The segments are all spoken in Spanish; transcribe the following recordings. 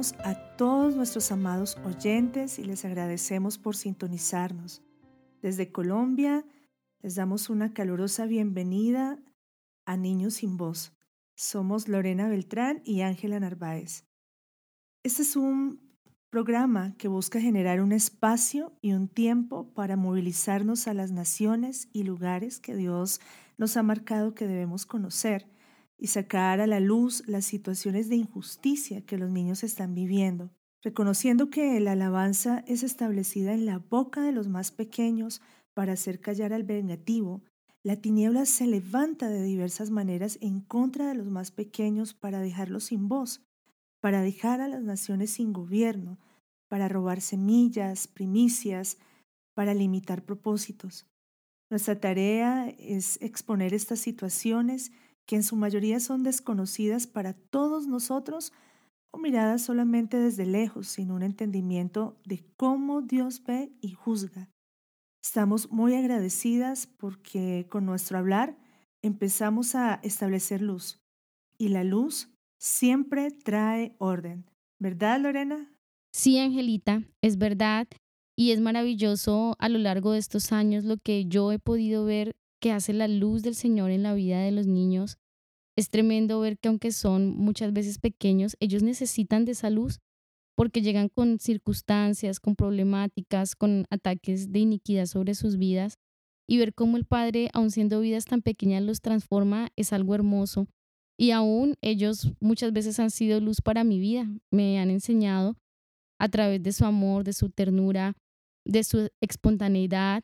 A todos nuestros amados oyentes y les agradecemos por sintonizarnos. Desde Colombia les damos una calurosa bienvenida a Niños sin Voz. Somos Lorena Beltrán y Ángela Narváez. Este es un programa que busca generar un espacio y un tiempo para movilizarnos a las naciones y lugares que Dios nos ha marcado que debemos conocer y sacar a la luz las situaciones de injusticia que los niños están viviendo, reconociendo que la alabanza es establecida en la boca de los más pequeños para hacer callar al vengativo, la tiniebla se levanta de diversas maneras en contra de los más pequeños para dejarlos sin voz, para dejar a las naciones sin gobierno, para robar semillas, primicias, para limitar propósitos. Nuestra tarea es exponer estas situaciones que en su mayoría son desconocidas para todos nosotros o miradas solamente desde lejos, sin un entendimiento de cómo Dios ve y juzga. Estamos muy agradecidas porque con nuestro hablar empezamos a establecer luz y la luz siempre trae orden. ¿Verdad, Lorena? Sí, Angelita, es verdad. Y es maravilloso a lo largo de estos años lo que yo he podido ver que hace la luz del Señor en la vida de los niños. Es tremendo ver que aunque son muchas veces pequeños, ellos necesitan de esa luz porque llegan con circunstancias, con problemáticas, con ataques de iniquidad sobre sus vidas. Y ver cómo el Padre, aun siendo vidas tan pequeñas, los transforma es algo hermoso. Y aún ellos muchas veces han sido luz para mi vida. Me han enseñado a través de su amor, de su ternura, de su espontaneidad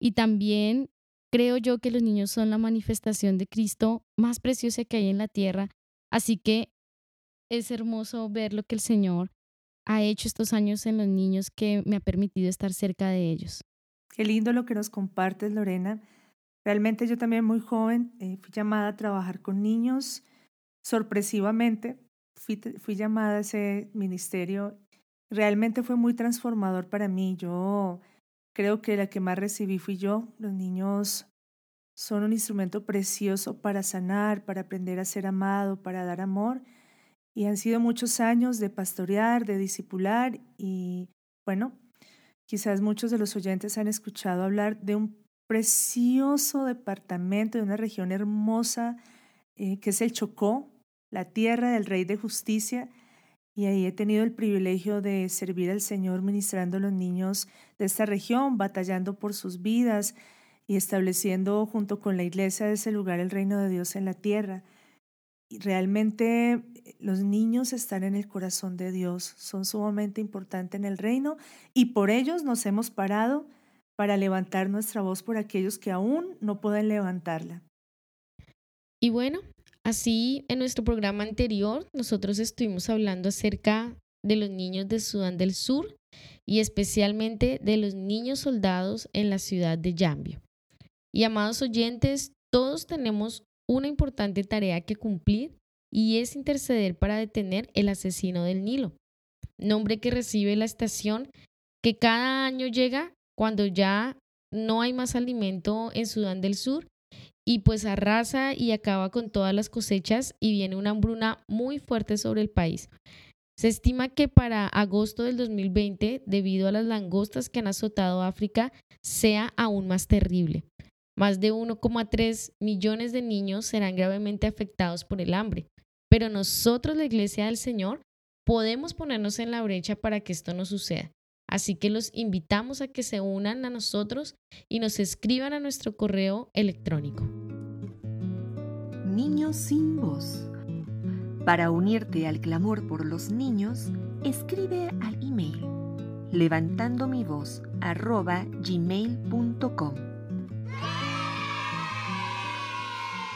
y también Creo yo que los niños son la manifestación de Cristo más preciosa que hay en la tierra, así que es hermoso ver lo que el Señor ha hecho estos años en los niños que me ha permitido estar cerca de ellos. Qué lindo lo que nos compartes, Lorena. Realmente yo también muy joven eh, fui llamada a trabajar con niños. Sorpresivamente fui, fui llamada a ese ministerio. Realmente fue muy transformador para mí. Yo Creo que la que más recibí fui yo. Los niños son un instrumento precioso para sanar, para aprender a ser amado, para dar amor. Y han sido muchos años de pastorear, de discipular y bueno, quizás muchos de los oyentes han escuchado hablar de un precioso departamento, de una región hermosa eh, que es el Chocó, la tierra del Rey de Justicia, y ahí he tenido el privilegio de servir al Señor ministrando a los niños de esta región, batallando por sus vidas y estableciendo junto con la iglesia de ese lugar el reino de Dios en la tierra. Y realmente eh, los niños están en el corazón de Dios, son sumamente importantes en el reino y por ellos nos hemos parado para levantar nuestra voz por aquellos que aún no pueden levantarla. Y bueno, Así, en nuestro programa anterior, nosotros estuvimos hablando acerca de los niños de Sudán del Sur y especialmente de los niños soldados en la ciudad de Yambio. Y amados oyentes, todos tenemos una importante tarea que cumplir y es interceder para detener el asesino del Nilo, nombre que recibe la estación que cada año llega cuando ya no hay más alimento en Sudán del Sur y pues arrasa y acaba con todas las cosechas y viene una hambruna muy fuerte sobre el país. Se estima que para agosto del 2020, debido a las langostas que han azotado África, sea aún más terrible. Más de 1,3 millones de niños serán gravemente afectados por el hambre. Pero nosotros, la Iglesia del Señor, podemos ponernos en la brecha para que esto no suceda. Así que los invitamos a que se unan a nosotros y nos escriban a nuestro correo electrónico. Niños sin voz. Para unirte al clamor por los niños, escribe al email levantando mi voz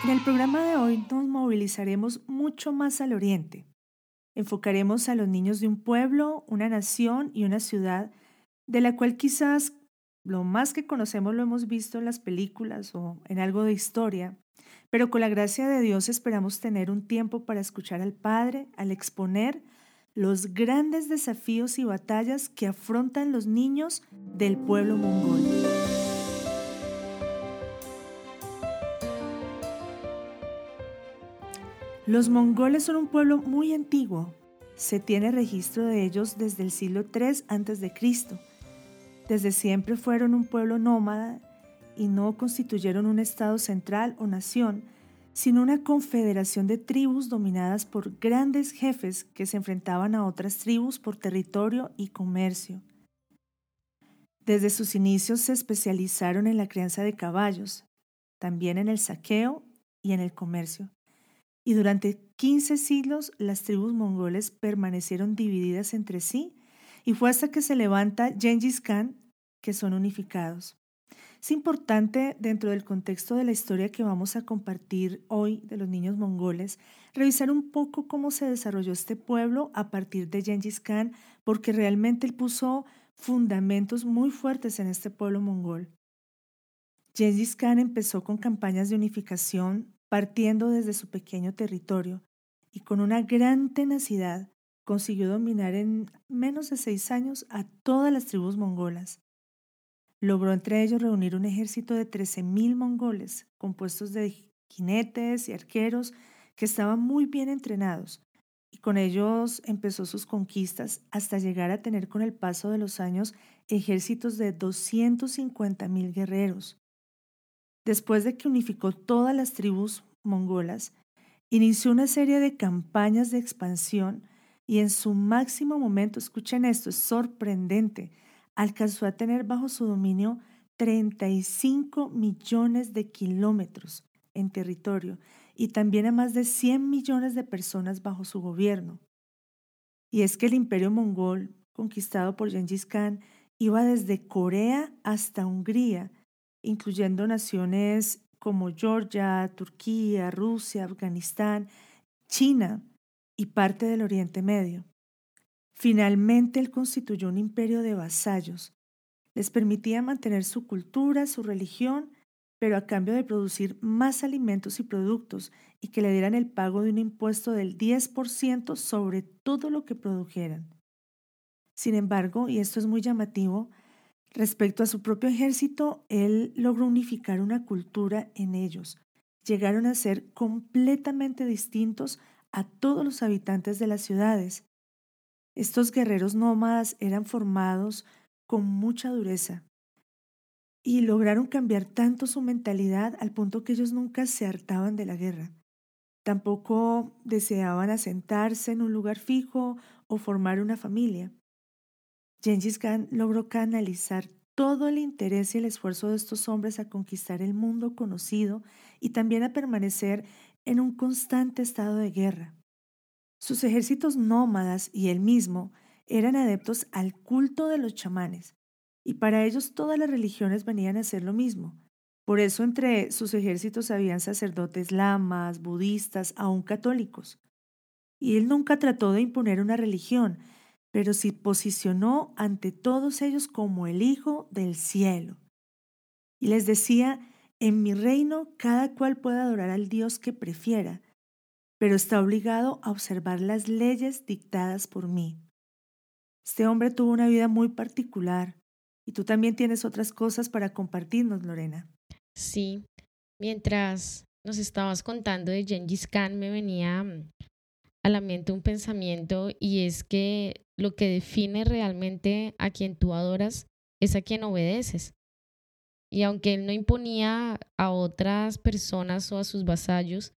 En el programa de hoy nos movilizaremos mucho más al oriente. Enfocaremos a los niños de un pueblo, una nación y una ciudad de la cual quizás lo más que conocemos lo hemos visto en las películas o en algo de historia, pero con la gracia de Dios esperamos tener un tiempo para escuchar al Padre al exponer los grandes desafíos y batallas que afrontan los niños del pueblo mongol. Los mongoles son un pueblo muy antiguo. Se tiene registro de ellos desde el siglo III a.C. Desde siempre fueron un pueblo nómada y no constituyeron un estado central o nación, sino una confederación de tribus dominadas por grandes jefes que se enfrentaban a otras tribus por territorio y comercio. Desde sus inicios se especializaron en la crianza de caballos, también en el saqueo y en el comercio. Y durante 15 siglos las tribus mongoles permanecieron divididas entre sí y fue hasta que se levanta Genghis Khan que son unificados. Es importante, dentro del contexto de la historia que vamos a compartir hoy de los niños mongoles, revisar un poco cómo se desarrolló este pueblo a partir de Genghis Khan, porque realmente él puso fundamentos muy fuertes en este pueblo mongol. Genghis Khan empezó con campañas de unificación partiendo desde su pequeño territorio y con una gran tenacidad consiguió dominar en menos de seis años a todas las tribus mongolas. Logró entre ellos reunir un ejército de 13.000 mongoles, compuestos de jinetes y arqueros que estaban muy bien entrenados, y con ellos empezó sus conquistas hasta llegar a tener con el paso de los años ejércitos de 250.000 guerreros. Después de que unificó todas las tribus mongolas, inició una serie de campañas de expansión y en su máximo momento, escuchen esto, es sorprendente, alcanzó a tener bajo su dominio 35 millones de kilómetros en territorio y también a más de 100 millones de personas bajo su gobierno. Y es que el imperio mongol, conquistado por Genghis Khan, iba desde Corea hasta Hungría, incluyendo naciones como Georgia, Turquía, Rusia, Afganistán, China y parte del Oriente Medio. Finalmente él constituyó un imperio de vasallos. Les permitía mantener su cultura, su religión, pero a cambio de producir más alimentos y productos y que le dieran el pago de un impuesto del 10% sobre todo lo que produjeran. Sin embargo, y esto es muy llamativo, respecto a su propio ejército, él logró unificar una cultura en ellos. Llegaron a ser completamente distintos a todos los habitantes de las ciudades estos guerreros nómadas eran formados con mucha dureza y lograron cambiar tanto su mentalidad al punto que ellos nunca se hartaban de la guerra. Tampoco deseaban asentarse en un lugar fijo o formar una familia. Gengis Khan logró canalizar todo el interés y el esfuerzo de estos hombres a conquistar el mundo conocido y también a permanecer en un constante estado de guerra. Sus ejércitos nómadas y él mismo eran adeptos al culto de los chamanes, y para ellos todas las religiones venían a ser lo mismo. Por eso entre sus ejércitos habían sacerdotes lamas, budistas, aún católicos. Y él nunca trató de imponer una religión, pero sí posicionó ante todos ellos como el Hijo del cielo. Y les decía, en mi reino cada cual puede adorar al Dios que prefiera, pero está obligado a observar las leyes dictadas por mí. Este hombre tuvo una vida muy particular y tú también tienes otras cosas para compartirnos, Lorena. Sí, mientras nos estabas contando de Gengis Khan me venía a la mente un pensamiento y es que lo que define realmente a quien tú adoras es a quien obedeces. Y aunque él no imponía a otras personas o a sus vasallos,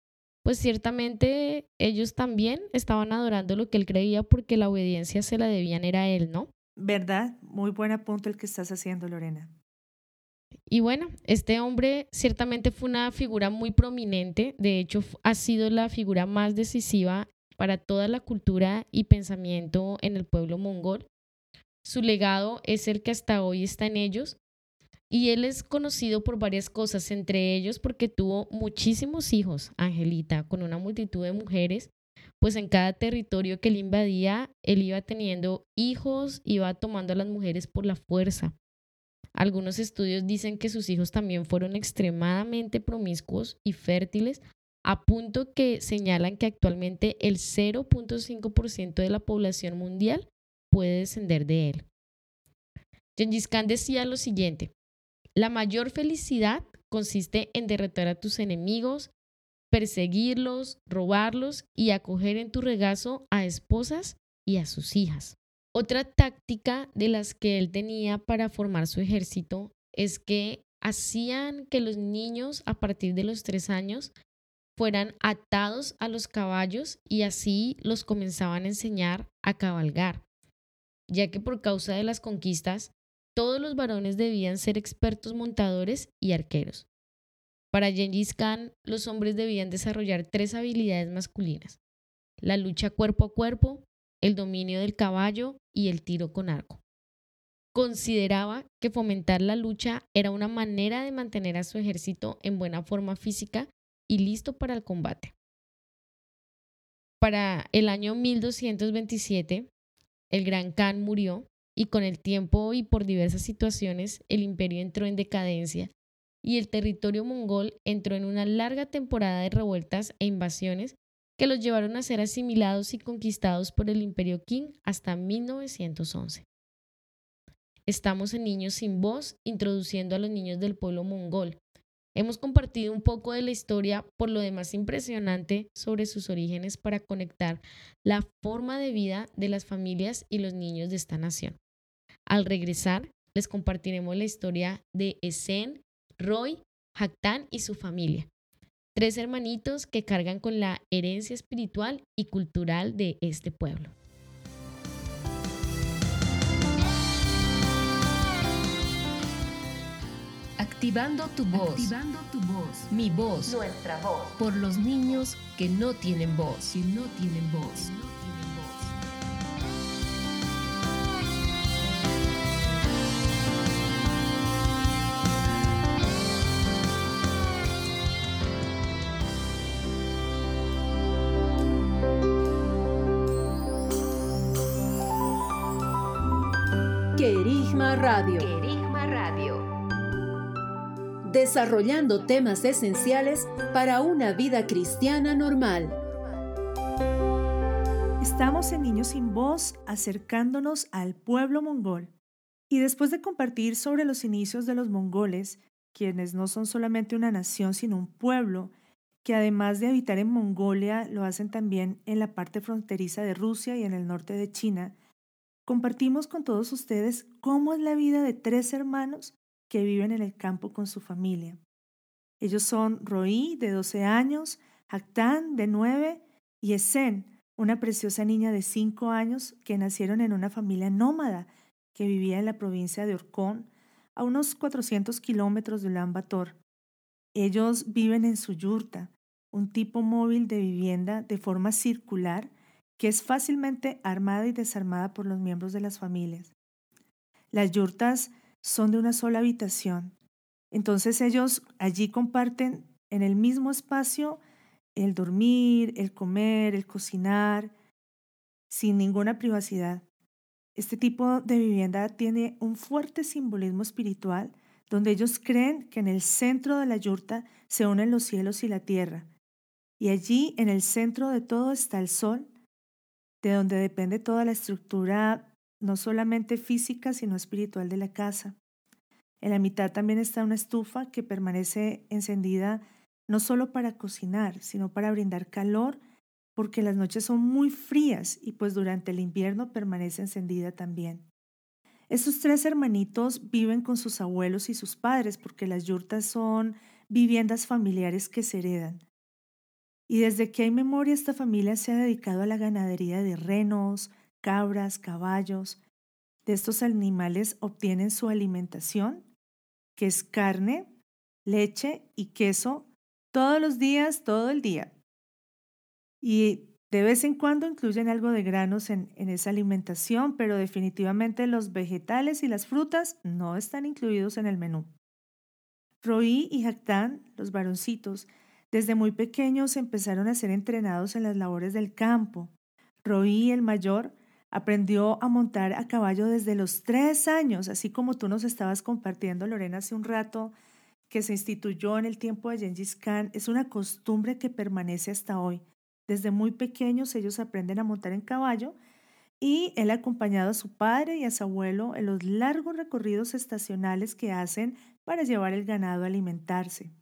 pues ciertamente ellos también estaban adorando lo que él creía porque la obediencia se la debían era a él, ¿no? ¿Verdad? Muy buen punto el que estás haciendo, Lorena. Y bueno, este hombre ciertamente fue una figura muy prominente, de hecho ha sido la figura más decisiva para toda la cultura y pensamiento en el pueblo mongol. Su legado es el que hasta hoy está en ellos Y él es conocido por varias cosas, entre ellos porque tuvo muchísimos hijos, Angelita, con una multitud de mujeres, pues en cada territorio que él invadía, él iba teniendo hijos, iba tomando a las mujeres por la fuerza. Algunos estudios dicen que sus hijos también fueron extremadamente promiscuos y fértiles, a punto que señalan que actualmente el 0.5% de la población mundial puede descender de él. Gengis Khan decía lo siguiente, la mayor felicidad consiste en derrotar a tus enemigos, perseguirlos, robarlos y acoger en tu regazo a esposas y a sus hijas. Otra táctica de las que él tenía para formar su ejército es que hacían que los niños a partir de los tres años fueran atados a los caballos y así los comenzaban a enseñar a cabalgar, ya que por causa de las conquistas todos los varones debían ser expertos montadores y arqueros. Para Gengis Khan, los hombres debían desarrollar tres habilidades masculinas, la lucha cuerpo a cuerpo, el dominio del caballo y el tiro con arco. Consideraba que fomentar la lucha era una manera de mantener a su ejército en buena forma física y listo para el combate. Para el año 1227, el gran Khan murió y con el tiempo y por diversas situaciones el imperio entró en decadencia y el territorio mongol entró en una larga temporada de revueltas e invasiones que los llevaron a ser asimilados y conquistados por el imperio Qing hasta 1911. Estamos en Niños sin Voz, introduciendo a los niños del pueblo mongol. Hemos compartido un poco de la historia, por lo demás impresionante, sobre sus orígenes para conectar la forma de vida de las familias y los niños de esta nación. Al regresar, les compartiremos la historia de Esen, Roy, Haktan y su familia. Tres hermanitos que cargan con la herencia espiritual y cultural de este pueblo. Activando tu voz. Activando tu voz. Mi voz. Nuestra voz. Por los niños que no tienen voz. Que no tienen voz. Querigma Radio. Desarrollando temas esenciales para una vida cristiana normal. Estamos en Niños sin Voz acercándonos al pueblo mongol. Y después de compartir sobre los inicios de los mongoles, quienes no son solamente una nación sino un pueblo, que además de habitar en Mongolia lo hacen también en la parte fronteriza de Rusia y en el norte de China, compartimos con todos ustedes cómo es la vida de tres hermanos que viven en el campo con su familia. Ellos son Roí, de 12 años, Actán, de 9, y Esen, una preciosa niña de 5 años que nacieron en una familia nómada que vivía en la provincia de Orcón, a unos 400 kilómetros de Ulan Bator. Ellos viven en su yurta, un tipo móvil de vivienda de forma circular que es fácilmente armada y desarmada por los miembros de las familias. Las yurtas son de una sola habitación, entonces ellos allí comparten en el mismo espacio el dormir, el comer, el cocinar, sin ninguna privacidad. Este tipo de vivienda tiene un fuerte simbolismo espiritual donde ellos creen que en el centro de la yurta se unen los cielos y la tierra. Y allí, en el centro de todo, está el sol de donde depende toda la estructura, no solamente física, sino espiritual de la casa. En la mitad también está una estufa que permanece encendida no solo para cocinar, sino para brindar calor, porque las noches son muy frías y pues durante el invierno permanece encendida también. Estos tres hermanitos viven con sus abuelos y sus padres porque las yurtas son viviendas familiares que se heredan. Y desde que hay memoria esta familia se ha dedicado a la ganadería de renos, cabras, caballos. De estos animales obtienen su alimentación, que es carne, leche y queso, todos los días, todo el día. Y de vez en cuando incluyen algo de granos en, esa alimentación, pero definitivamente los vegetales y las frutas no están incluidos en el menú. Roí y Jactán, los varoncitos, desde muy pequeños empezaron a ser entrenados en las labores del campo. Roí, el mayor, aprendió a montar a caballo desde los tres años, así como tú nos estabas compartiendo, Lorena, hace un rato, que se instituyó en el tiempo de Gengis Khan. Es una costumbre que permanece hasta hoy. Desde muy pequeños ellos aprenden a montar en caballo y él ha acompañado a su padre y a su abuelo en los largos recorridos estacionales que hacen para llevar el ganado a alimentarse.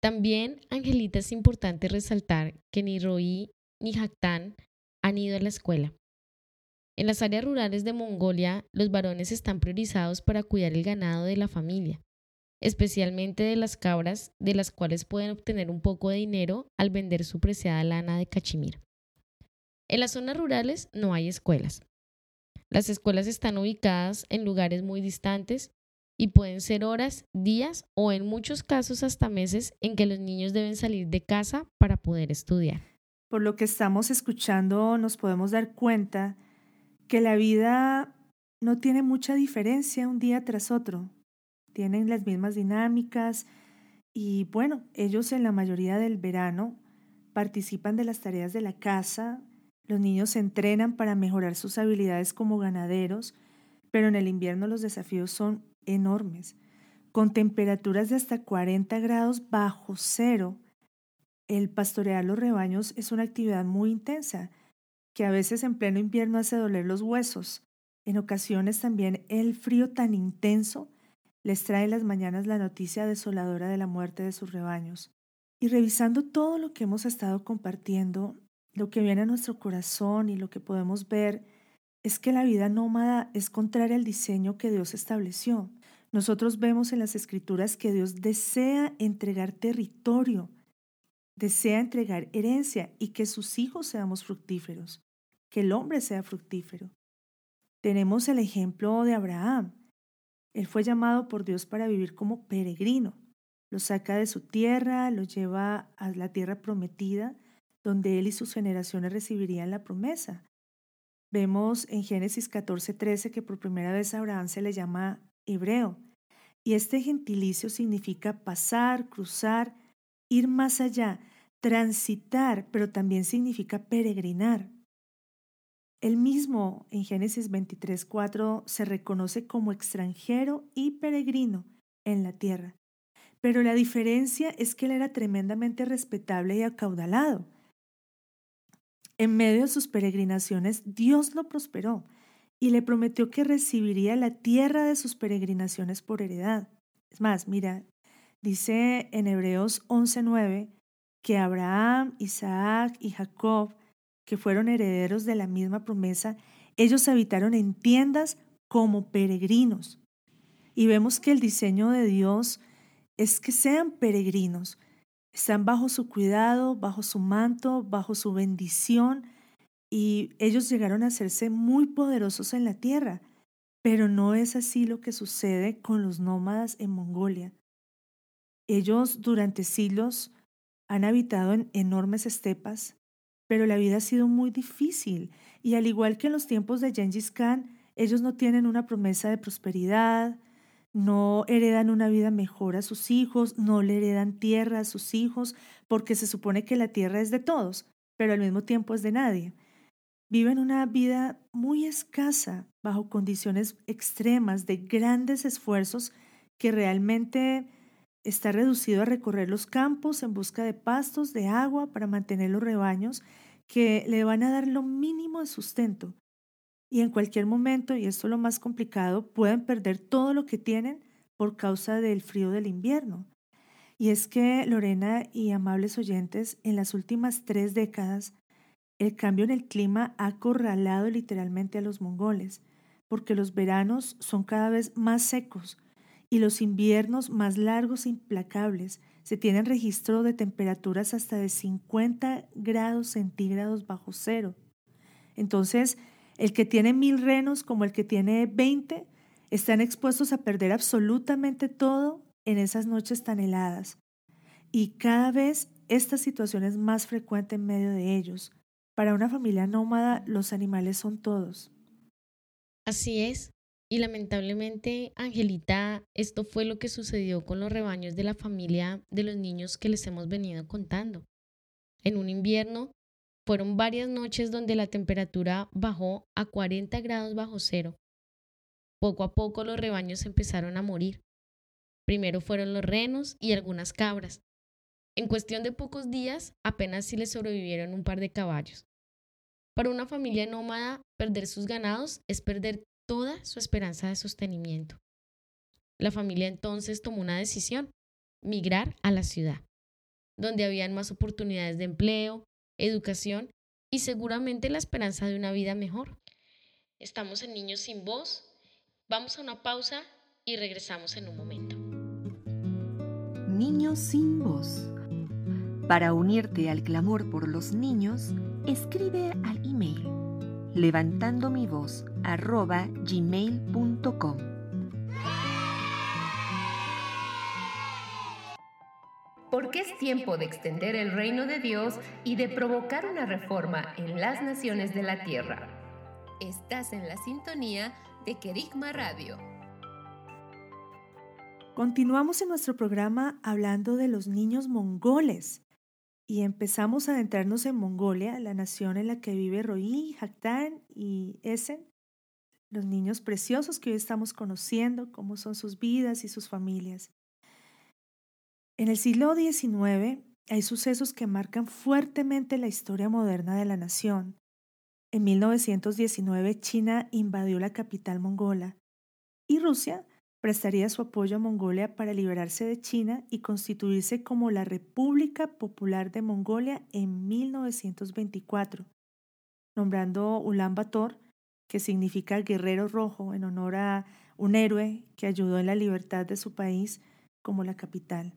También, Angelita, es importante resaltar que ni Roí ni Jactán han ido a la escuela. En las áreas rurales de Mongolia, los varones están priorizados para cuidar el ganado de la familia, especialmente de las cabras, de las cuales pueden obtener un poco de dinero al vender su preciada lana de cachemir. En las zonas rurales no hay escuelas. Las escuelas están ubicadas en lugares muy distantes y pueden ser horas, días o en muchos casos hasta meses en que los niños deben salir de casa para poder estudiar. Por lo que estamos escuchando nos podemos dar cuenta que la vida no tiene mucha diferencia un día tras otro. Tienen las mismas dinámicas y bueno, ellos en la mayoría del verano participan de las tareas de la casa, los niños se entrenan para mejorar sus habilidades como ganaderos, pero en el invierno los desafíos son enormes. Con temperaturas de hasta 40 grados bajo cero, el pastorear los rebaños es una actividad muy intensa, que a veces en pleno invierno hace doler los huesos. En ocasiones también el frío tan intenso les trae las mañanas la noticia desoladora de la muerte de sus rebaños. Y revisando todo lo que hemos estado compartiendo, lo que viene a nuestro corazón y lo que podemos ver es que la vida nómada es contraria al diseño que Dios estableció. Nosotros vemos en las escrituras que Dios desea entregar territorio, desea entregar herencia y que sus hijos seamos fructíferos, que el hombre sea fructífero. Tenemos el ejemplo de Abraham. Él fue llamado por Dios para vivir como peregrino. Lo saca de su tierra, lo lleva a la tierra prometida, donde él y sus generaciones recibirían la promesa. Vemos en Génesis 14:13 que por primera vez a Abraham se le llama hebreo, y este gentilicio significa pasar, cruzar, ir más allá, transitar, pero también significa peregrinar. Él mismo en Génesis 23:4 se reconoce como extranjero y peregrino en la tierra. Pero la diferencia es que él era tremendamente respetable y acaudalado. En medio de sus peregrinaciones, Dios lo prosperó y le prometió que recibiría la tierra de sus peregrinaciones por heredad. Es más, mira, dice en Hebreos 11:9 que Abraham, Isaac y Jacob, que fueron herederos de la misma promesa, ellos habitaron en tiendas como peregrinos. Y vemos que el diseño de Dios es que sean peregrinos, están bajo su cuidado, bajo su manto, bajo su bendición y ellos llegaron a hacerse muy poderosos en la tierra. Pero no es así lo que sucede con los nómadas en Mongolia. Ellos durante siglos han habitado en enormes estepas, pero la vida ha sido muy difícil y al igual que en los tiempos de Gengis Khan, ellos no tienen una promesa de prosperidad, no heredan una vida mejor a sus hijos, no le heredan tierra a sus hijos, porque se supone que la tierra es de todos, pero al mismo tiempo es de nadie. Viven una vida muy escasa, bajo condiciones extremas de grandes esfuerzos que realmente está reducido a recorrer los campos en busca de pastos, de agua para mantener los rebaños que le van a dar lo mínimo de sustento y en cualquier momento, y esto es lo más complicado, pueden perder todo lo que tienen por causa del frío del invierno. Y es que, Lorena y amables oyentes, en las últimas tres décadas, el cambio en el clima ha acorralado literalmente a los mongoles, porque los veranos son cada vez más secos y los inviernos más largos e implacables. Se tienen registro de temperaturas hasta de 50 grados centígrados bajo cero. Entonces, el que tiene mil renos como el que tiene veinte están expuestos a perder absolutamente todo en esas noches tan heladas. Y cada vez esta situación es más frecuente en medio de ellos. Para una familia nómada, los animales son todos. Así es. Y lamentablemente, Angelita, esto fue lo que sucedió con los rebaños de la familia de los niños que les hemos venido contando. En un invierno, fueron varias noches donde la temperatura bajó a 40 grados bajo cero. Poco a poco los rebaños empezaron a morir. Primero fueron los renos y algunas cabras. En cuestión de pocos días, apenas si les sobrevivieron un par de caballos. Para una familia nómada, perder sus ganados es perder toda su esperanza de sostenimiento. La familia entonces tomó una decisión, migrar a la ciudad, donde habían más oportunidades de empleo, educación y seguramente la esperanza de una vida mejor. Estamos en Niños sin Voz, vamos a una pausa y regresamos en un momento. Niños sin voz. Para unirte al clamor por los niños, escribe al email levantando mi voz arroba gmail.com. Porque es tiempo de extender el reino de Dios y de provocar una reforma en las naciones de la tierra. Estás en la sintonía de Kerigma Radio. Continuamos en nuestro programa hablando de los niños mongoles y empezamos a adentrarnos en Mongolia, la nación en la que vive Roí, Haktan y Essen, los niños preciosos que hoy estamos conociendo, cómo son sus vidas y sus familias. En el siglo XIX hay sucesos que marcan fuertemente la historia moderna de la nación. En 1919 China invadió la capital mongola y Rusia prestaría su apoyo a Mongolia para liberarse de China y constituirse como la República Popular de Mongolia en 1924, nombrando Ulan Bator, que significa guerrero rojo en honor a un héroe que ayudó en la libertad de su país como la capital.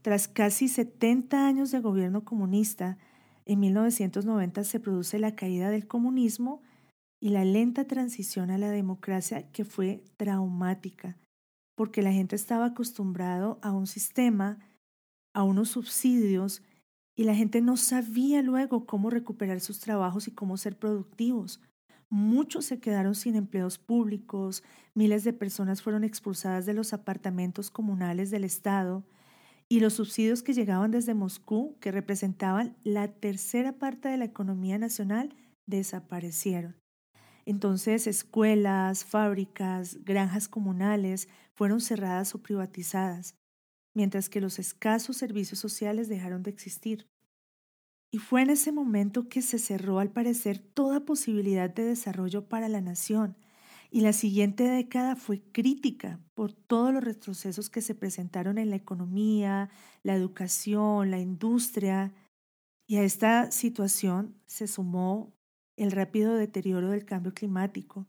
Tras casi 70 años de gobierno comunista, en 1990 se produce la caída del comunismo y la lenta transición a la democracia que fue traumática, porque la gente estaba acostumbrado a un sistema, a unos subsidios, y la gente no sabía luego cómo recuperar sus trabajos y cómo ser productivos. Muchos se quedaron sin empleos públicos, miles de personas fueron expulsadas de los apartamentos comunales del Estado, y los subsidios que llegaban desde Moscú, que representaban la tercera parte de la economía nacional, desaparecieron. Entonces, escuelas, fábricas, granjas comunales fueron cerradas o privatizadas, mientras que los escasos servicios sociales dejaron de existir. Y fue en ese momento que se cerró, al parecer, toda posibilidad de desarrollo para la nación. Y la siguiente década fue crítica por todos los retrocesos que se presentaron en la economía, la educación, la industria. Y a esta situación se sumó el rápido deterioro del cambio climático.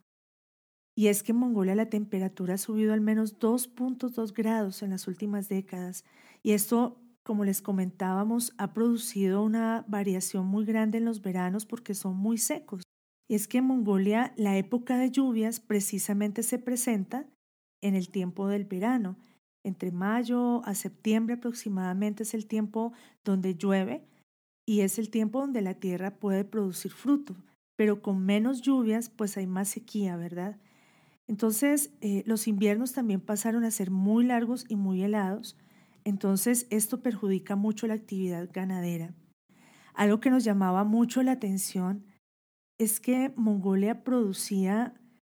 Y es que en Mongolia la temperatura ha subido al menos 2.2 grados en las últimas décadas. Y esto, como les comentábamos, ha producido una variación muy grande en los veranos porque son muy secos. Y es que en Mongolia la época de lluvias precisamente se presenta en el tiempo del verano. Entre mayo a septiembre aproximadamente es el tiempo donde llueve y es el tiempo donde la tierra puede producir fruto pero con menos lluvias, pues hay más sequía, ¿verdad? Entonces, eh, los inviernos también pasaron a ser muy largos y muy helados, entonces esto perjudica mucho la actividad ganadera. Algo que nos llamaba mucho la atención es que Mongolia producía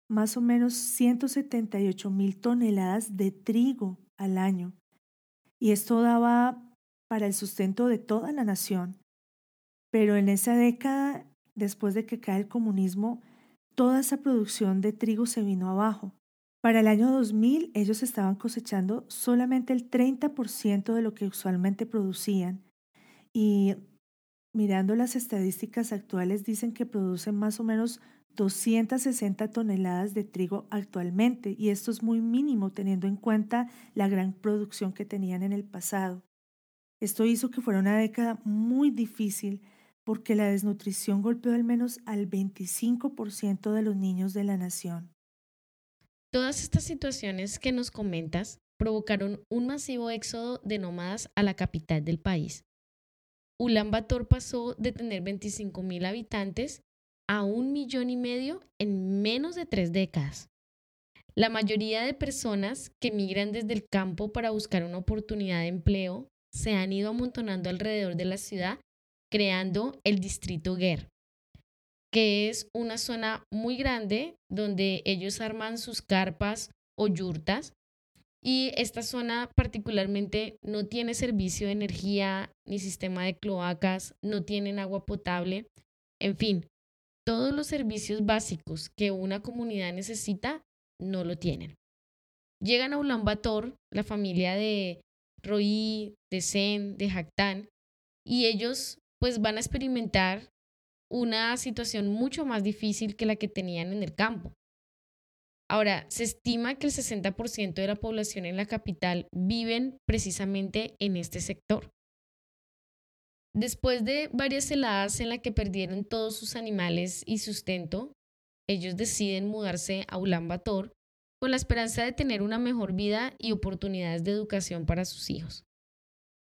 más o menos 178 mil toneladas de trigo al año, y esto daba para el sustento de toda la nación. Pero en esa década después de que cae el comunismo, toda esa producción de trigo se vino abajo. Para el año 2000 ellos estaban cosechando solamente el 30% de lo que usualmente producían y mirando las estadísticas actuales dicen que producen más o menos 260 toneladas de trigo actualmente y esto es muy mínimo teniendo en cuenta la gran producción que tenían en el pasado. Esto hizo que fuera una década muy difícil porque la desnutrición golpeó al menos al 25% de los niños de la nación. Todas estas situaciones que nos comentas provocaron un masivo éxodo de nómadas a la capital del país. Ulan Bator pasó de tener 25 mil habitantes a un millón y medio en menos de tres décadas. La mayoría de personas que migran desde el campo para buscar una oportunidad de empleo se han ido amontonando alrededor de la ciudad, creando el distrito Guer, que es una zona muy grande donde ellos arman sus carpas o yurtas. Y esta zona particularmente no tiene servicio de energía ni sistema de cloacas, no tienen agua potable, en fin, todos los servicios básicos que una comunidad necesita no lo tienen. Llegan a Ulan Bator, la familia de Roí, de Zen, de Jactán, y ellos pues van a experimentar una situación mucho más difícil que la que tenían en el campo. Ahora, se estima que el 60% de la población en la capital viven precisamente en este sector. Después de varias heladas en las que perdieron todos sus animales y sustento, ellos deciden mudarse a Ulan Bator con la esperanza de tener una mejor vida y oportunidades de educación para sus hijos.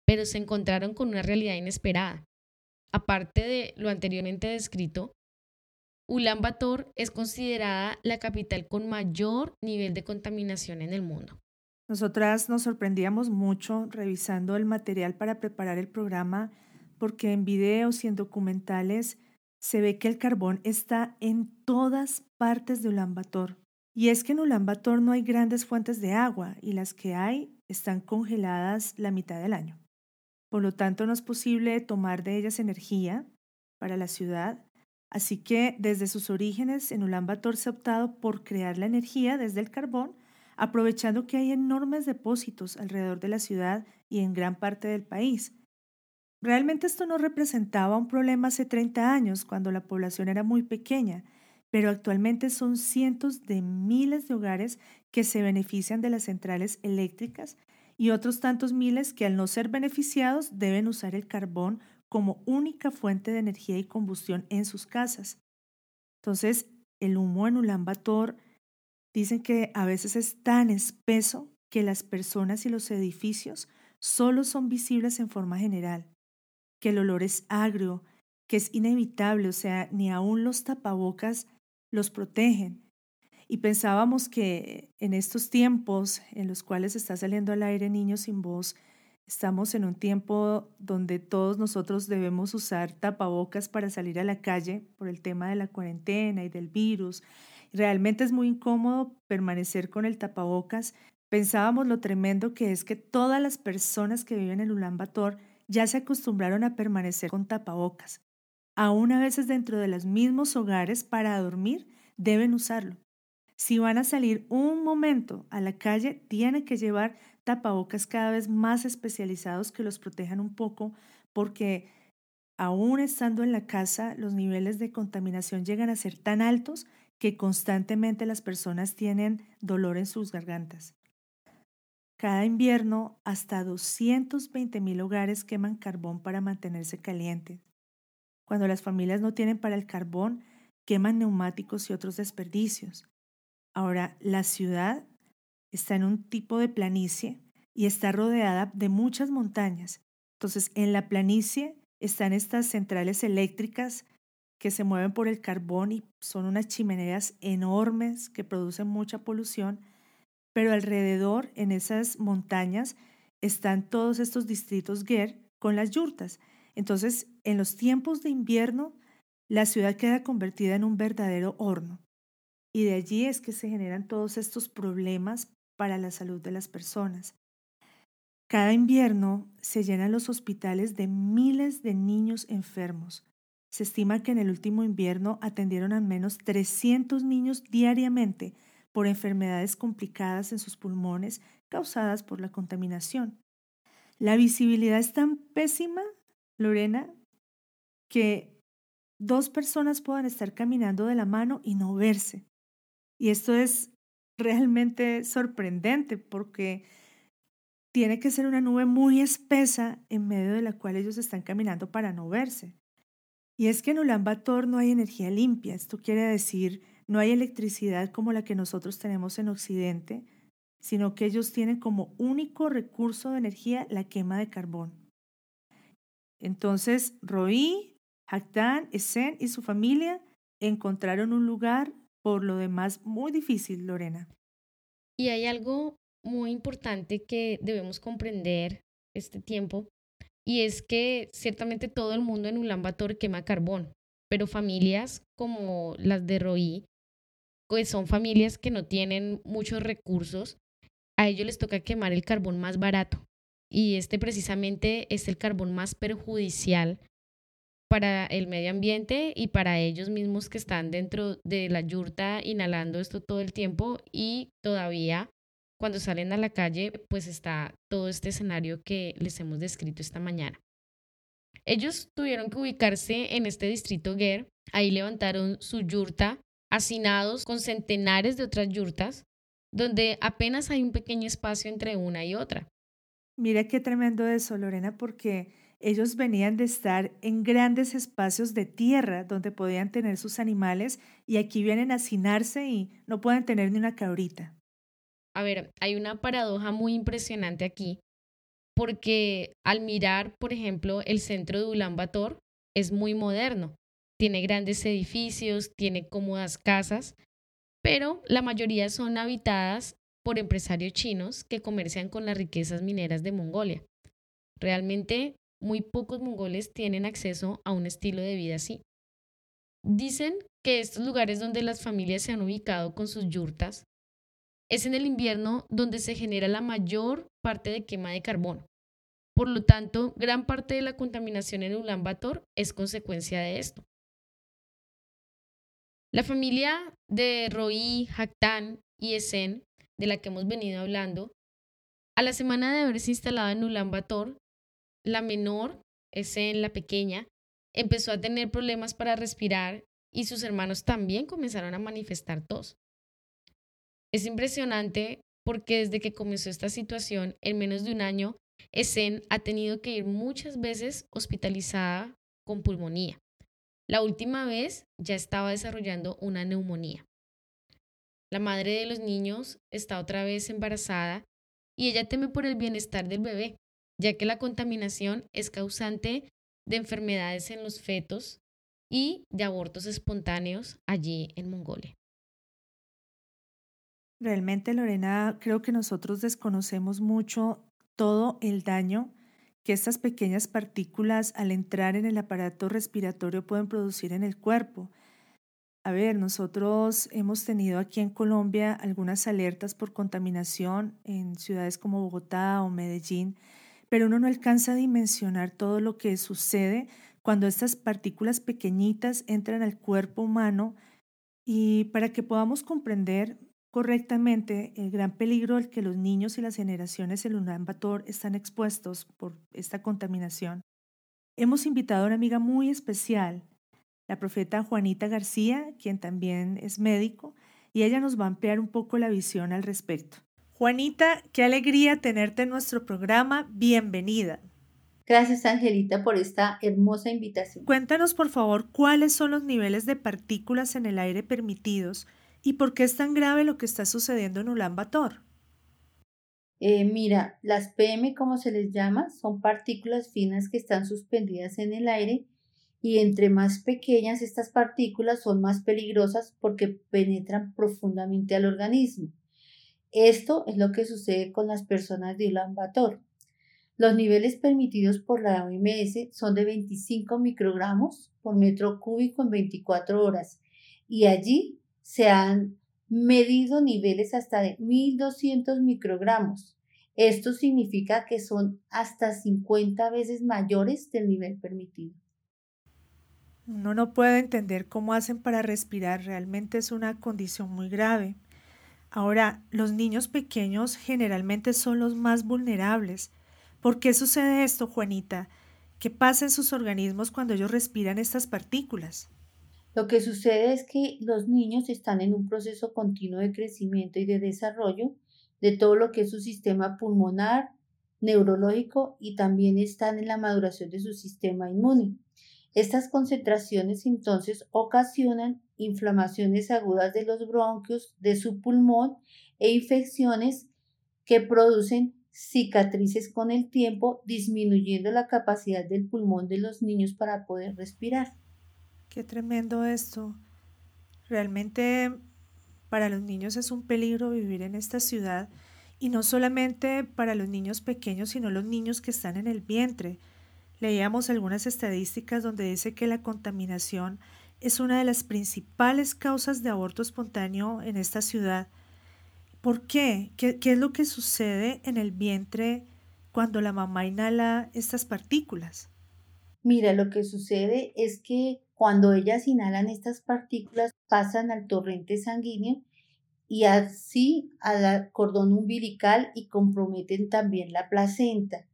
Pero se encontraron con una realidad inesperada. Aparte de lo anteriormente descrito, Ulan Bator es considerada la capital con mayor nivel de contaminación en el mundo. Nosotras nos sorprendíamos mucho revisando el material para preparar el programa porque en videos y en documentales se ve que el carbón está en todas partes de Ulan Bator. Y es que en Ulan Bator no hay grandes fuentes de agua y las que hay están congeladas la mitad del año. Por lo tanto, no es posible tomar de ellas energía para la ciudad. Así que desde sus orígenes en Ulan Bator se ha optado por crear la energía desde el carbón, aprovechando que hay enormes depósitos alrededor de la ciudad y en gran parte del país. Realmente esto no representaba un problema hace 30 años, cuando la población era muy pequeña, pero actualmente son cientos de miles de hogares que se benefician de las centrales eléctricas y otros tantos miles que al no ser beneficiados deben usar el carbón como única fuente de energía y combustión en sus casas. Entonces, el humo en Ulan dicen que a veces es tan espeso que las personas y los edificios solo son visibles en forma general, que el olor es agrio, que es inevitable, o sea, ni aún los tapabocas los protegen. Y pensábamos que en estos tiempos en los cuales está saliendo al aire Niños sin Voz, estamos en un tiempo donde todos nosotros debemos usar tapabocas para salir a la calle por el tema de la cuarentena y del virus. Realmente es muy incómodo permanecer con el tapabocas. Pensábamos lo tremendo que es que todas las personas que viven en Ulan Bator ya se acostumbraron a permanecer con tapabocas. Aún a veces dentro de los mismos hogares para dormir deben usarlo. Si van a salir un momento a la calle, tienen que llevar tapabocas cada vez más especializados que los protejan un poco porque aún estando en la casa, los niveles de contaminación llegan a ser tan altos que constantemente las personas tienen dolor en sus gargantas. Cada invierno, hasta 220 mil hogares queman carbón para mantenerse calientes. Cuando las familias no tienen para el carbón, queman neumáticos y otros desperdicios. Ahora, la ciudad está en un tipo de planicie y está rodeada de muchas montañas. Entonces, en la planicie están estas centrales eléctricas que se mueven por el carbón y son unas chimeneas enormes que producen mucha polución, pero alrededor, en esas montañas, están todos estos distritos GER con las yurtas. Entonces, en los tiempos de invierno, la ciudad queda convertida en un verdadero horno. Y de allí es que se generan todos estos problemas para la salud de las personas. Cada invierno se llenan los hospitales de miles de niños enfermos. Se estima que en el último invierno atendieron al menos 300 niños diariamente por enfermedades complicadas en sus pulmones causadas por la contaminación. La visibilidad es tan pésima Lorena, que dos personas puedan estar caminando de la mano y no verse. Y esto es realmente sorprendente porque tiene que ser una nube muy espesa en medio de la cual ellos están caminando para no verse. Y es que en Ulan Bator no hay energía limpia. Esto quiere decir, no hay electricidad como la que nosotros tenemos en Occidente, sino que ellos tienen como único recurso de energía la quema de carbón. Entonces, Roí, Haktan, Esen y su familia encontraron un lugar por lo demás muy difícil, Lorena. Y hay algo muy importante que debemos comprender este tiempo y es que ciertamente todo el mundo en Ulaanbaatar quema carbón, pero familias como las de Roí, pues son familias que no tienen muchos recursos, a ellos les toca quemar el carbón más barato y este precisamente es el carbón más perjudicial para el medio ambiente y para ellos mismos que están dentro de la yurta inhalando esto todo el tiempo y todavía cuando salen a la calle pues está todo este escenario que les hemos descrito esta mañana. Ellos tuvieron que ubicarse en este distrito Guer, ahí levantaron su yurta, hacinados con centenares de otras yurtas, donde apenas hay un pequeño espacio entre una y otra. Mira qué tremendo eso, Lorena, porque ellos venían de estar en grandes espacios de tierra donde podían tener sus animales y aquí vienen a hacinarse y no pueden tener ni una cabrita. A ver, hay una paradoja muy impresionante aquí, porque al mirar, por ejemplo, el centro de Ulaanbaatar es muy moderno, tiene grandes edificios, tiene cómodas casas, pero la mayoría son habitadas por empresarios chinos que comercian con las riquezas mineras de Mongolia. Realmente muy pocos mongoles tienen acceso a un estilo de vida así. Dicen que estos lugares donde las familias se han ubicado con sus yurtas es en el invierno donde se genera la mayor parte de quema de carbono. Por lo tanto, gran parte de la contaminación en Ulaanbaatar es consecuencia de esto. La familia de Roí, Haktan y Esen, de la que hemos venido hablando, a la semana de haberse instalado en Ulaanbaatar, la menor, Esen, la pequeña, empezó a tener problemas para respirar y sus hermanos también comenzaron a manifestar tos. Es impresionante porque desde que comenzó esta situación, en menos de un año, Esen ha tenido que ir muchas veces hospitalizada con pulmonía. La última vez ya estaba desarrollando una neumonía. La madre de los niños está otra vez embarazada y ella teme por el bienestar del bebé, ya que la contaminación es causante de enfermedades en los fetos y de abortos espontáneos allí en Mongolia. Realmente, Lorena, creo que nosotros desconocemos mucho todo el daño que estas pequeñas partículas al entrar en el aparato respiratorio pueden producir en el cuerpo. A ver, nosotros hemos tenido aquí en Colombia algunas alertas por contaminación en ciudades como Bogotá o Medellín, pero uno no alcanza a dimensionar todo lo que sucede cuando estas partículas pequeñitas entran al cuerpo humano y para que podamos comprender correctamente el gran peligro al que los niños y las generaciones en Ulan están expuestos por esta contaminación. Hemos invitado a una amiga muy especial, la profeta Juanita García, quien también es médico, y ella nos va a ampliar un poco la visión al respecto. Juanita, qué alegría tenerte en nuestro programa. Bienvenida. Gracias, Angelita, por esta hermosa invitación. Cuéntanos, por favor, cuáles son los niveles de partículas en el aire permitidos ¿Y por qué es tan grave lo que está sucediendo en Ulan Bator? Eh, mira, las PM, como se les llama, son partículas finas que están suspendidas en el aire y entre más pequeñas estas partículas son más peligrosas porque penetran profundamente al organismo. Esto es lo que sucede con las personas de Ulan Bator. Los niveles permitidos por la OMS son de 25 microgramos por metro cúbico en 24 horas y allí se han medido niveles hasta de 1200 microgramos. Esto significa que son hasta 50 veces mayores del nivel permitido. Uno no puede entender cómo hacen para respirar, realmente es una condición muy grave. Ahora, los niños pequeños generalmente son los más vulnerables. ¿Por qué sucede esto, Juanita? ¿Qué pasa en sus organismos cuando ellos respiran estas partículas? Lo que sucede es que los niños están en un proceso continuo de crecimiento y de desarrollo de todo lo que es su sistema pulmonar, neurológico y también están en la maduración de su sistema inmune. Estas concentraciones entonces ocasionan inflamaciones agudas de los bronquios, de su pulmón e infecciones que producen cicatrices con el tiempo, disminuyendo la capacidad del pulmón de los niños para poder respirar. Qué tremendo esto. Realmente para los niños es un peligro vivir en esta ciudad y no solamente para los niños pequeños, sino los niños que están en el vientre. Leíamos algunas estadísticas donde dice que la contaminación es una de las principales causas de aborto espontáneo en esta ciudad. ¿Por qué? ¿Qué, es lo que sucede en el vientre cuando la mamá inhala estas partículas? Mira, lo que sucede es que cuando ellas inhalan estas partículas pasan al torrente sanguíneo y así al cordón umbilical y comprometen también la placenta.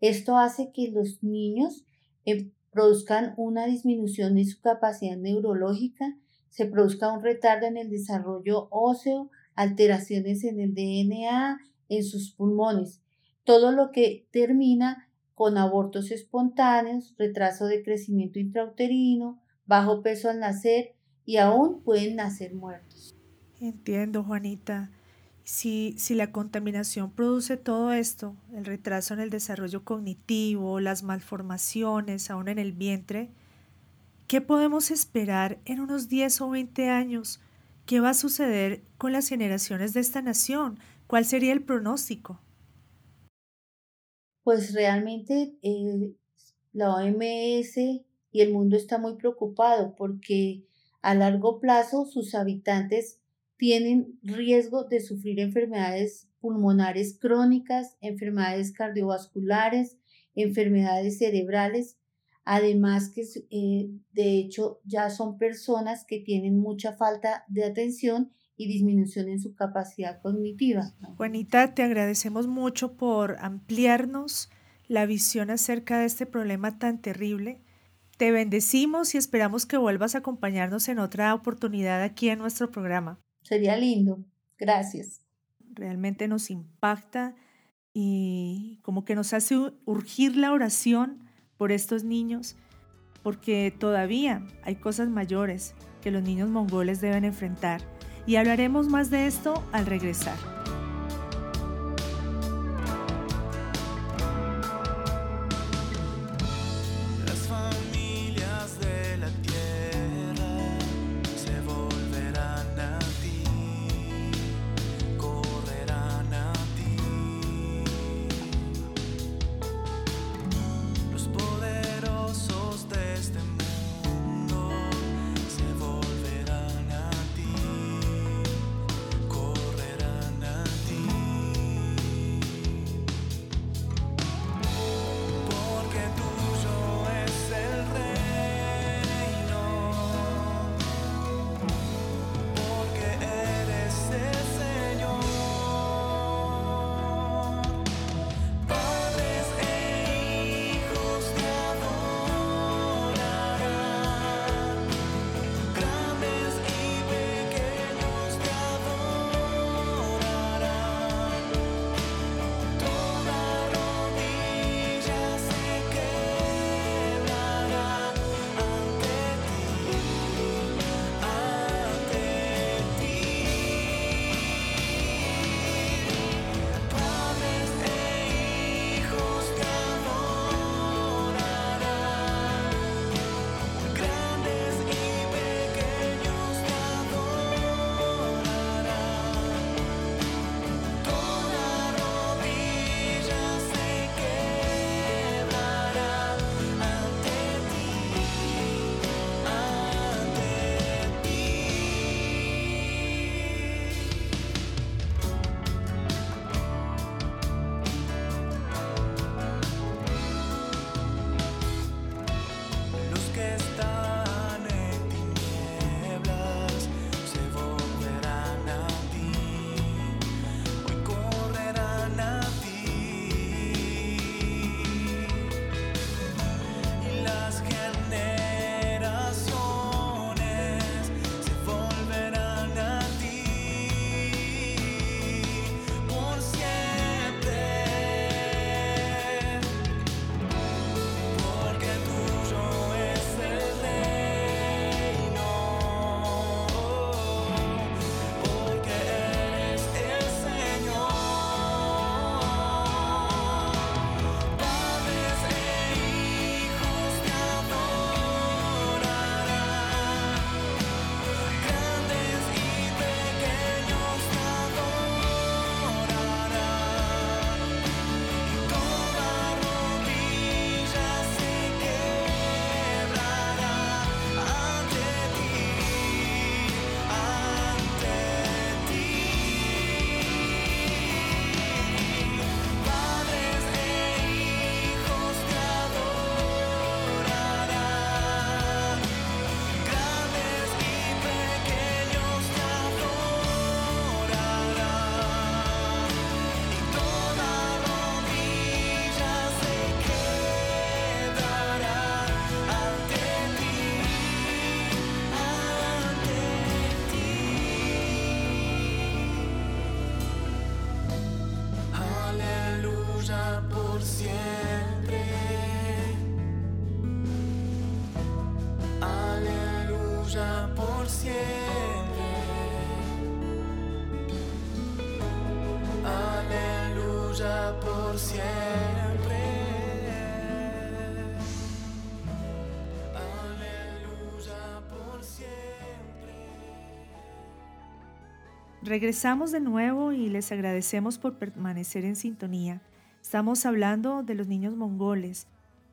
Esto hace que los niños eh, produzcan una disminución de su capacidad neurológica, se produzca un retardo en el desarrollo óseo, alteraciones en el DNA, en sus pulmones, todo lo que termina con abortos espontáneos, retraso de crecimiento intrauterino, bajo peso al nacer y aún pueden nacer muertos. Entiendo, Juanita. Si, si la contaminación produce todo esto, el retraso en el desarrollo cognitivo, las malformaciones aún en el vientre, ¿qué podemos esperar en unos 10 o 20 años? ¿Qué va a suceder con las generaciones de esta nación? ¿Cuál sería el pronóstico? pues realmente eh, la OMS y el mundo está muy preocupado porque a largo plazo sus habitantes tienen riesgo de sufrir enfermedades pulmonares crónicas, enfermedades cardiovasculares, enfermedades cerebrales, además que eh, de hecho ya son personas que tienen mucha falta de atención y disminución en su capacidad cognitiva. Juanita, te agradecemos mucho por ampliarnos la visión acerca de este problema tan terrible. Te bendecimos y esperamos que vuelvas a acompañarnos en otra oportunidad aquí en nuestro programa. Sería lindo. Gracias. Realmente nos impacta y como que nos hace urgir la oración por estos niños, porque todavía hay cosas mayores que los niños mongoles deben enfrentar y hablaremos más de esto al regresar. Aleluya por siempre. Aleluya por siempre. Regresamos de nuevo y les agradecemos por permanecer en sintonía. Estamos hablando de los niños mongoles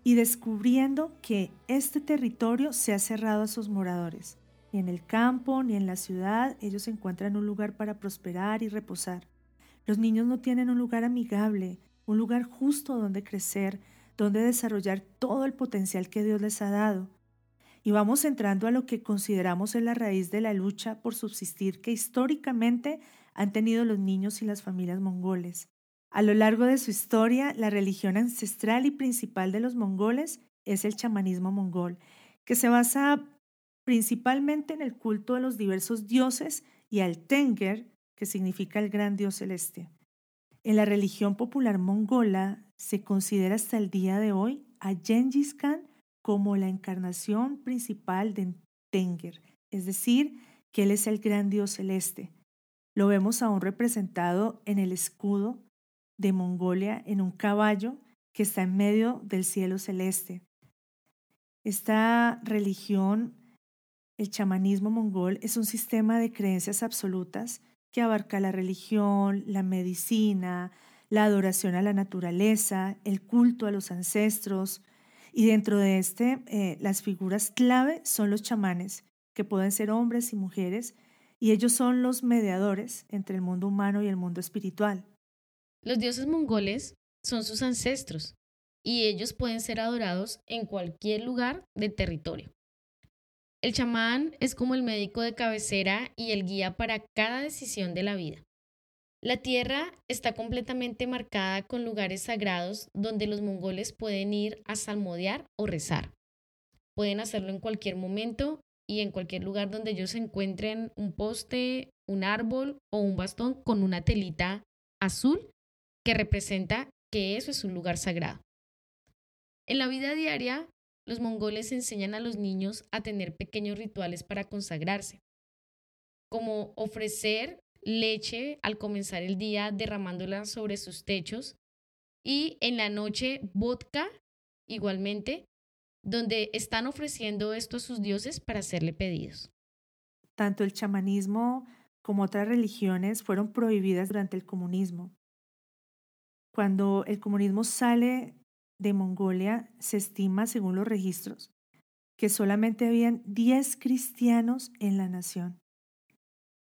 y descubriendo que este territorio se ha cerrado a sus moradores. Ni en el campo ni en la ciudad ellos encuentran un lugar para prosperar y reposar. Los niños no tienen un lugar amigable, un lugar justo donde crecer, donde desarrollar todo el potencial que Dios les ha dado. Y vamos entrando a lo que consideramos es la raíz de la lucha por subsistir que históricamente han tenido los niños y las familias mongoles. A lo largo de su historia, la religión ancestral y principal de los mongoles es el chamanismo mongol, que se basa principalmente en el culto de los diversos dioses y al Tenger, que significa el gran dios celeste. En la religión popular mongola se considera hasta el día de hoy a Gengis Khan como la encarnación principal de Tenger, es decir, que él es el gran dios celeste. Lo vemos aún representado en el escudo de Mongolia en un caballo que está en medio del cielo celeste. Esta religión, el chamanismo mongol, es un sistema de creencias absolutas que abarca la religión, la medicina, la adoración a la naturaleza, el culto a los ancestros. Y dentro de este, eh, las figuras clave son los chamanes, que pueden ser hombres y mujeres, y ellos son los mediadores entre el mundo humano y el mundo espiritual. Los dioses mongoles son sus ancestros y ellos pueden ser adorados en cualquier lugar del territorio. El chamán es como el médico de cabecera y el guía para cada decisión de la vida. La tierra está completamente marcada con lugares sagrados donde los mongoles pueden ir a salmodiar o rezar. Pueden hacerlo en cualquier momento y en cualquier lugar donde ellos encuentren un poste, un árbol o un bastón con una telita azul que representa que eso es un lugar sagrado. En la vida diaria, los mongoles enseñan a los niños a tener pequeños rituales para consagrarse, como ofrecer leche al comenzar el día derramándola sobre sus techos y en la noche vodka igualmente, donde están ofreciendo esto a sus dioses para hacerle pedidos. Tanto el chamanismo como otras religiones fueron prohibidas durante el comunismo. Cuando el comunismo sale de Mongolia, se estima, según los registros, que solamente habían 10 cristianos en la nación.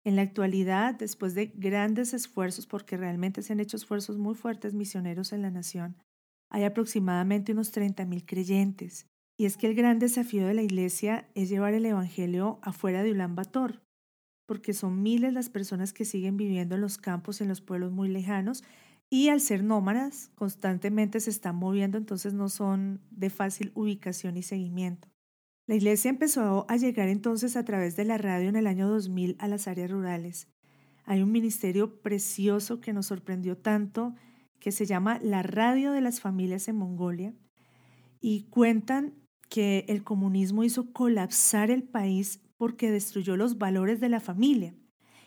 En la actualidad, después de grandes esfuerzos, porque realmente se han hecho esfuerzos muy fuertes misioneros en la nación, hay aproximadamente unos 30.000 creyentes. Y es que el gran desafío de la iglesia es llevar el Evangelio afuera de Ulan Bator, porque son miles las personas que siguen viviendo en los campos, en los pueblos muy lejanos, y al ser nómadas, constantemente se están moviendo, entonces no son de fácil ubicación y seguimiento. La iglesia empezó a llegar entonces a través de la radio en el año 2000 a las áreas rurales. Hay un ministerio precioso que nos sorprendió tanto que se llama la Radio de las Familias en Mongolia y cuentan que el comunismo hizo colapsar el país porque destruyó los valores de la familia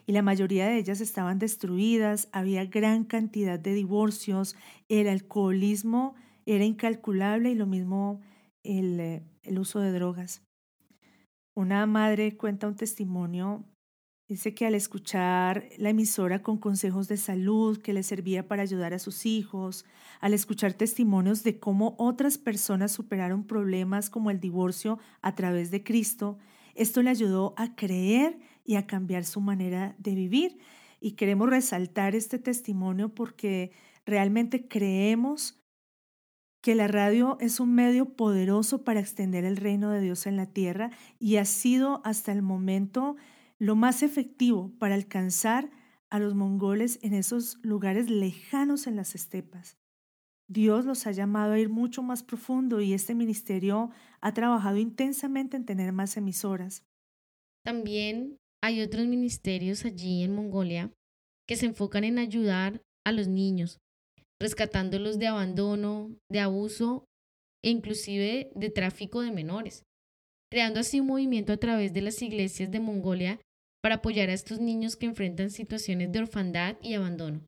y la mayoría de ellas estaban destruidas, había gran cantidad de divorcios, el alcoholismo era incalculable y lo mismo el, eh, el uso de drogas. Una madre cuenta un testimonio, dice que al escuchar la emisora con consejos de salud que le servía para ayudar a sus hijos, al escuchar testimonios de cómo otras personas superaron problemas como el divorcio a través de Cristo, esto le ayudó a creer y a cambiar su manera de vivir. Y queremos resaltar este testimonio porque realmente creemos que la radio es un medio poderoso para extender el reino de Dios en la tierra y ha sido hasta el momento lo más efectivo para alcanzar a los mongoles en esos lugares lejanos en las estepas. Dios los ha llamado a ir mucho más profundo y este ministerio ha trabajado intensamente en tener más emisoras. También hay otros ministerios allí en Mongolia que se enfocan en ayudar a los niños, rescatándolos de abandono, de abuso e inclusive de tráfico de menores. creando así un movimiento a través de las iglesias de Mongolia para apoyar a estos niños que enfrentan situaciones de orfandad y abandono.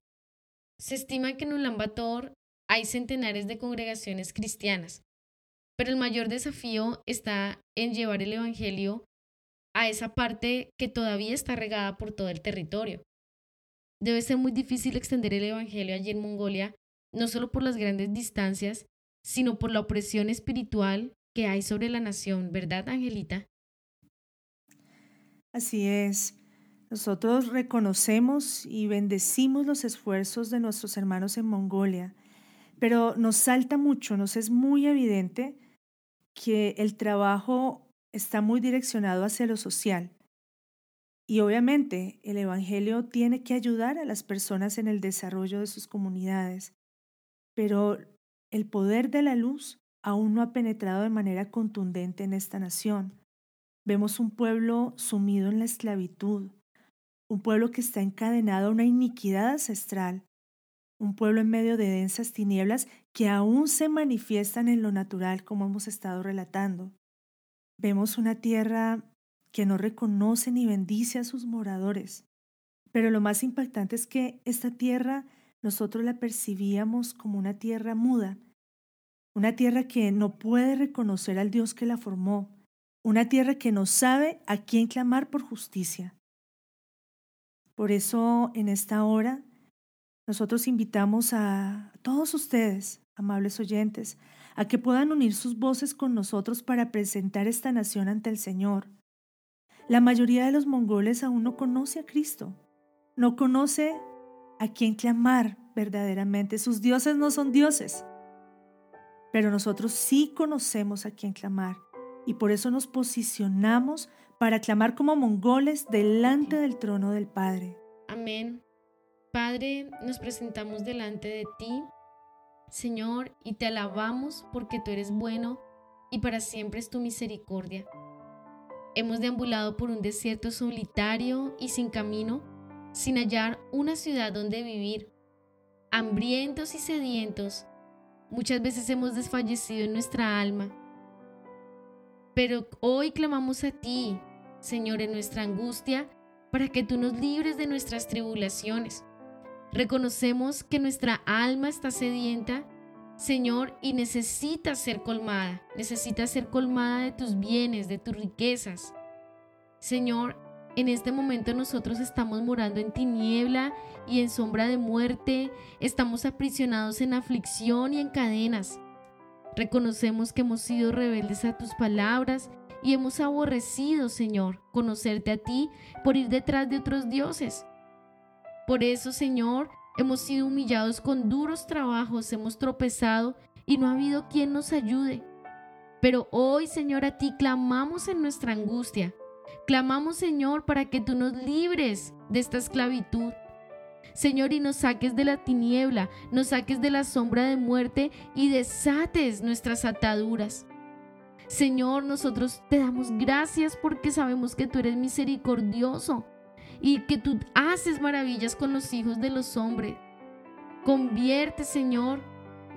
Se estima que en Ulaanbaatar hay centenares de congregaciones cristianas, pero el mayor desafío está en llevar el Evangelio a esa parte que todavía está regada por todo el territorio. Debe ser muy difícil extender el Evangelio allí en Mongolia, no solo por las grandes distancias, sino por la opresión espiritual que hay sobre la nación, ¿verdad, Angelita? Así es. Nosotros reconocemos y bendecimos los esfuerzos de nuestros hermanos en Mongolia, pero nos salta mucho, nos es muy evidente que el trabajo está muy direccionado hacia lo social. Y obviamente el Evangelio tiene que ayudar a las personas en el desarrollo de sus comunidades, pero el poder de la luz aún no ha penetrado de manera contundente en esta nación. Vemos un pueblo sumido en la esclavitud, un pueblo que está encadenado a una iniquidad ancestral, un pueblo en medio de densas tinieblas que aún se manifiestan en lo natural como hemos estado relatando. Vemos una tierra que no reconoce ni bendice a sus moradores. Pero lo más impactante es que esta tierra nosotros la percibíamos como una tierra muda, una tierra que no puede reconocer al Dios que la formó, una tierra que no sabe a quién clamar por justicia. Por eso en esta hora nosotros invitamos a todos ustedes, amables oyentes, a que puedan unir sus voces con nosotros para presentar esta nación ante el Señor. La mayoría de los mongoles aún no conoce a Cristo, no conoce a quién clamar verdaderamente. Sus dioses no son dioses, pero nosotros sí conocemos a quién clamar y por eso nos posicionamos para clamar como mongoles delante del trono del Padre. Amén. Padre, nos presentamos delante de ti, Señor, y te alabamos porque tú eres bueno y para siempre es tu misericordia. Hemos deambulado por un desierto solitario y sin camino, sin hallar una ciudad donde vivir. Hambrientos y sedientos, muchas veces hemos desfallecido en nuestra alma pero hoy clamamos a ti, Señor, en nuestra angustia, para que tú nos libres de nuestras tribulaciones. Reconocemos que nuestra alma está sedienta, Señor, y necesita ser colmada, necesita ser colmada de tus bienes, de tus riquezas. Señor, en este momento nosotros estamos morando en tiniebla y en sombra de muerte, estamos aprisionados en aflicción y en cadenas. Reconocemos que hemos sido rebeldes a tus palabras y hemos aborrecido, Señor, conocerte a ti por ir detrás de otros dioses. Por eso, Señor, hemos sido humillados con duros trabajos, hemos tropezado y no ha habido quien nos ayude. Pero hoy, Señor, a ti clamamos en nuestra angustia. Clamamos, Señor, para que tú nos libres de esta esclavitud. Señor, y nos saques de la tiniebla, nos saques de la sombra de muerte y desates nuestras ataduras. Señor, nosotros te damos gracias porque sabemos que tú eres misericordioso y que tú haces maravillas con los hijos de los hombres. Convierte, Señor,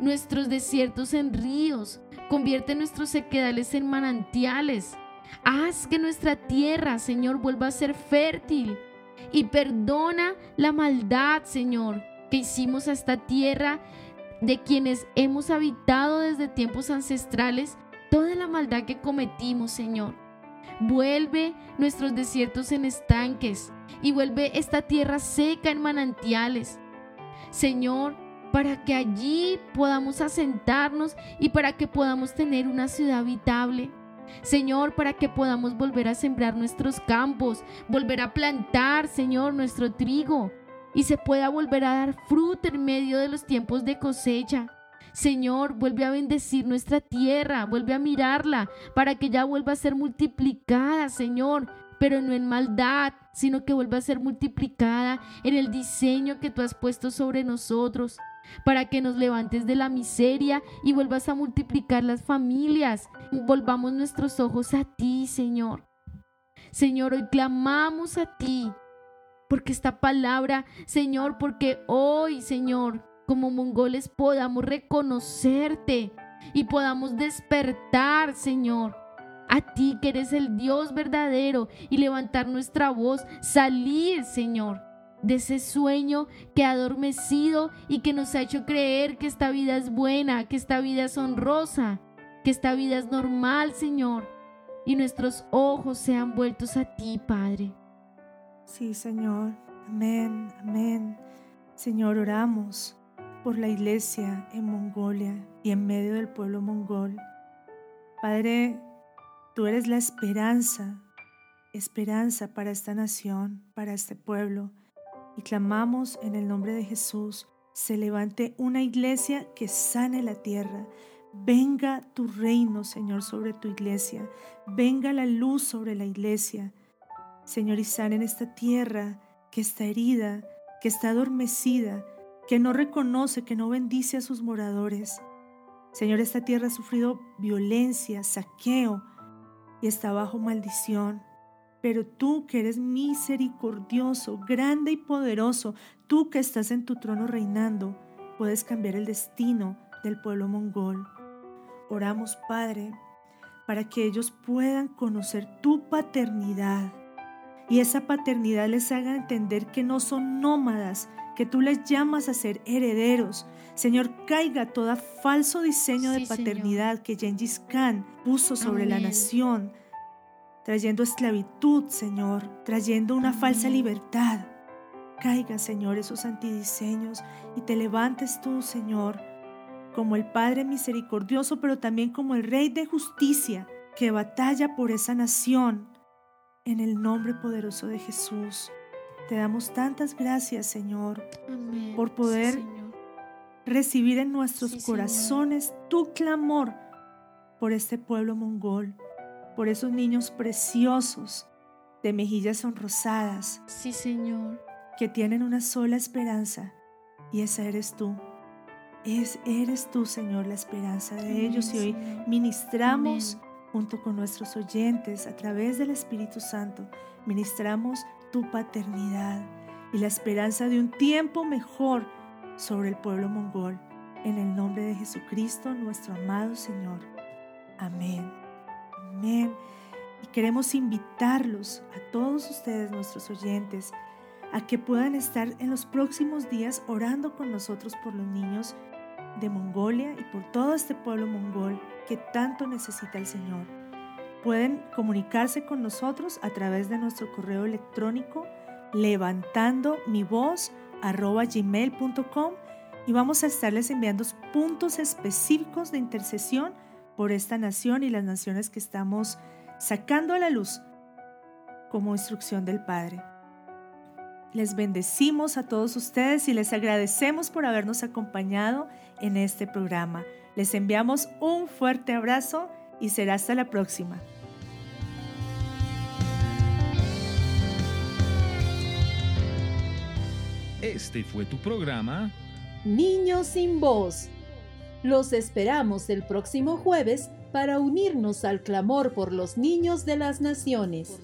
nuestros desiertos en ríos, convierte nuestros sequedales en manantiales. Haz que nuestra tierra, Señor, vuelva a ser fértil y perdona la maldad, Señor, que hicimos a esta tierra de quienes hemos habitado desde tiempos ancestrales, toda la maldad que cometimos, Señor. Vuelve nuestros desiertos en estanques y vuelve esta tierra seca en manantiales. Señor, para que allí podamos asentarnos y para que podamos tener una ciudad habitable. Señor, para que podamos volver a sembrar nuestros campos, volver a plantar, Señor, nuestro trigo y se pueda volver a dar fruto en medio de los tiempos de cosecha. Señor, vuelve a bendecir nuestra tierra, vuelve a mirarla para que ya vuelva a ser multiplicada, Señor, pero no en maldad, sino que vuelva a ser multiplicada en el diseño que tú has puesto sobre nosotros para que nos levantes de la miseria y vuelvas a multiplicar las familias. Volvamos nuestros ojos a ti, Señor. Señor, hoy clamamos a ti, porque esta palabra, Señor, porque hoy, Señor, como mongoles podamos reconocerte y podamos despertar, Señor, a ti que eres el Dios verdadero y levantar nuestra voz, salir, Señor, de ese sueño que ha adormecido y que nos ha hecho creer que esta vida es buena, que esta vida es honrosa, que esta vida es normal, Señor, y nuestros ojos sean vueltos a ti, Padre. Sí, Señor. Amén, amén. Señor, oramos por la iglesia en Mongolia y en medio del pueblo mongol. Padre, tú eres la esperanza, esperanza para esta nación, para este pueblo. Y clamamos en el nombre de Jesús, se levante una iglesia que sane la tierra. Venga tu reino, Señor, sobre tu iglesia. Venga la luz sobre la iglesia. Señor, y sane en esta tierra que está herida, que está adormecida, que no reconoce, que no bendice a sus moradores. Señor, esta tierra ha sufrido violencia, saqueo y está bajo maldición. Pero tú que eres misericordioso, grande y poderoso, tú que estás en tu trono reinando, puedes cambiar el destino del pueblo mongol. Oramos, Padre, para que ellos puedan conocer tu paternidad y esa paternidad les haga entender que no son nómadas, que tú les llamas a ser herederos. Señor, caiga todo falso diseño de paternidad que Gengis Khan puso sobre la nación, trayendo esclavitud, Señor, trayendo una falsa libertad. Caiga, Señor, esos antidiseños y te levantes tú, Señor, como el Padre misericordioso, pero también como el Rey de justicia que batalla por esa nación en el nombre poderoso de Jesús. Te damos tantas gracias, Señor, por poder recibir en nuestros corazones tu clamor por este pueblo mongol, por esos niños preciosos de mejillas sonrosadas. Sí, Señor. Que tienen una sola esperanza y esa eres tú. Es, eres tú, Señor, la esperanza de ellos y hoy ministramos junto con nuestros oyentes a través del Espíritu Santo, ministramos tu paternidad y la esperanza de un tiempo mejor sobre el pueblo mongol. En el nombre de Jesucristo, nuestro amado Señor. Amén. Amén. Y queremos invitarlos a todos ustedes, nuestros oyentes, a que puedan estar en los próximos días orando con nosotros por los niños de Mongolia y por todo este pueblo mongol que tanto necesita el Señor. Pueden comunicarse con nosotros a través de nuestro correo electrónico levantando mi voz gmail.com y vamos a estarles enviando puntos específicos de intercesión por esta nación y las naciones que estamos sacando a la luz como instrucción del Padre. Les bendecimos a todos ustedes y les agradecemos por habernos acompañado en este programa. Les enviamos un fuerte abrazo y será hasta la próxima. Este fue tu programa Niños sin voz. Los esperamos el próximo jueves para unirnos al clamor por los niños de las naciones.